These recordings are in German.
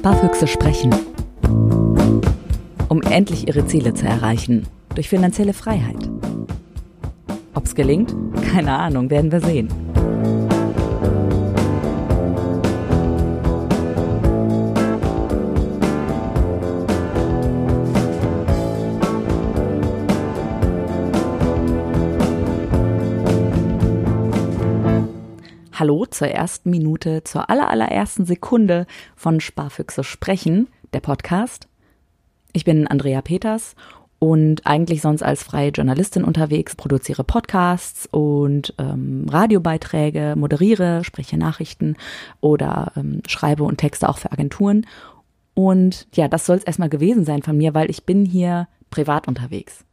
Sparfüchse sprechen. Um endlich ihre Ziele zu erreichen. Durch finanzielle Freiheit. Ob's gelingt? Keine Ahnung, werden wir sehen. Hallo zur ersten Minute, zur allerallerersten Sekunde von Sparfüchse sprechen, der Podcast. Ich bin Andrea Peters und eigentlich sonst als freie Journalistin unterwegs, produziere Podcasts und ähm, Radiobeiträge, moderiere, spreche Nachrichten oder ähm, schreibe und texte auch für Agenturen. Und ja, das soll es erstmal gewesen sein von mir, weil ich bin hier privat unterwegs.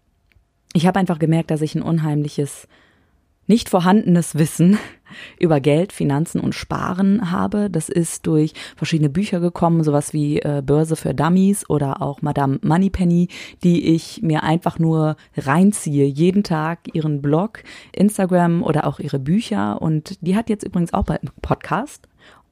Ich habe einfach gemerkt, dass ich ein unheimliches nicht vorhandenes Wissen über Geld, Finanzen und Sparen habe. Das ist durch verschiedene Bücher gekommen, sowas wie äh, Börse für Dummies oder auch Madame Moneypenny, die ich mir einfach nur reinziehe, jeden Tag ihren Blog, Instagram oder auch ihre Bücher. Und die hat jetzt übrigens auch bald einen Podcast.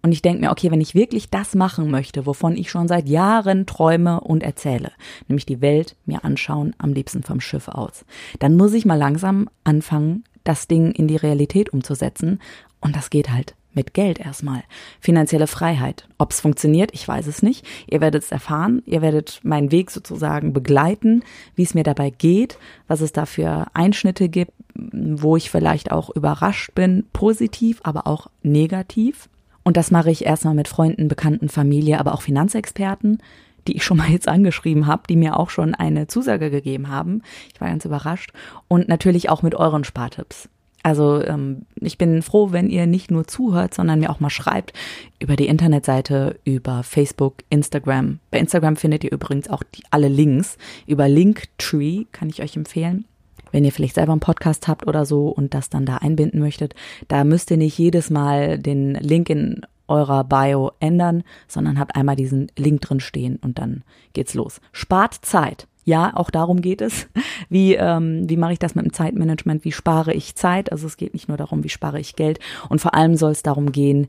Und ich denke mir, okay, wenn ich wirklich das machen möchte, wovon ich schon seit Jahren träume und erzähle, nämlich die Welt mir anschauen, am liebsten vom Schiff aus, dann muss ich mal langsam anfangen, das Ding in die Realität umzusetzen. Und das geht halt mit Geld erstmal. Finanzielle Freiheit. Ob es funktioniert, ich weiß es nicht. Ihr werdet es erfahren. Ihr werdet meinen Weg sozusagen begleiten, wie es mir dabei geht, was es da für Einschnitte gibt, wo ich vielleicht auch überrascht bin, positiv, aber auch negativ. Und das mache ich erstmal mit Freunden, Bekannten, Familie, aber auch Finanzexperten, die ich schon mal jetzt angeschrieben habe, die mir auch schon eine Zusage gegeben haben. Ich war ganz überrascht. Und natürlich auch mit euren Spartipps. Also ähm, ich bin froh, wenn ihr nicht nur zuhört, sondern mir auch mal schreibt über die Internetseite, über Facebook, Instagram. Bei Instagram findet ihr übrigens auch die, alle Links. Über Linktree kann ich euch empfehlen. Wenn ihr vielleicht selber einen Podcast habt oder so und das dann da einbinden möchtet, da müsst ihr nicht jedes Mal den Link in eurer Bio ändern, sondern habt einmal diesen Link drin stehen und dann geht's los. Spart Zeit. Ja, auch darum geht es. Wie, ähm, wie mache ich das mit dem Zeitmanagement? Wie spare ich Zeit? Also es geht nicht nur darum, wie spare ich Geld. Und vor allem soll es darum gehen,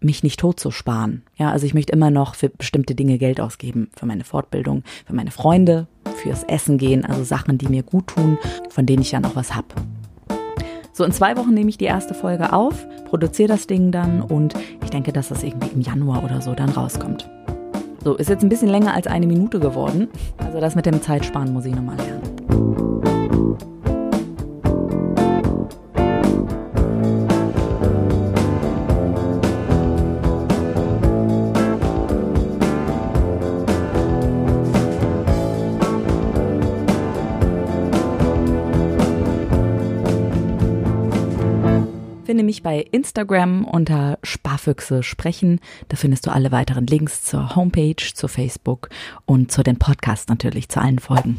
mich nicht tot zu sparen. Ja, also ich möchte immer noch für bestimmte Dinge Geld ausgeben. Für meine Fortbildung, für meine Freunde, fürs Essen gehen. Also Sachen, die mir gut tun, von denen ich dann auch was hab. So, in zwei Wochen nehme ich die erste Folge auf, produziere das Ding dann und ich denke, dass das irgendwie im Januar oder so dann rauskommt. So, ist jetzt ein bisschen länger als eine Minute geworden. Also das mit dem Zeitsparen muss ich nochmal lernen. Finde mich bei Instagram unter Sparfüchse sprechen. Da findest du alle weiteren Links zur Homepage, zur Facebook und zu den Podcasts natürlich, zu allen Folgen.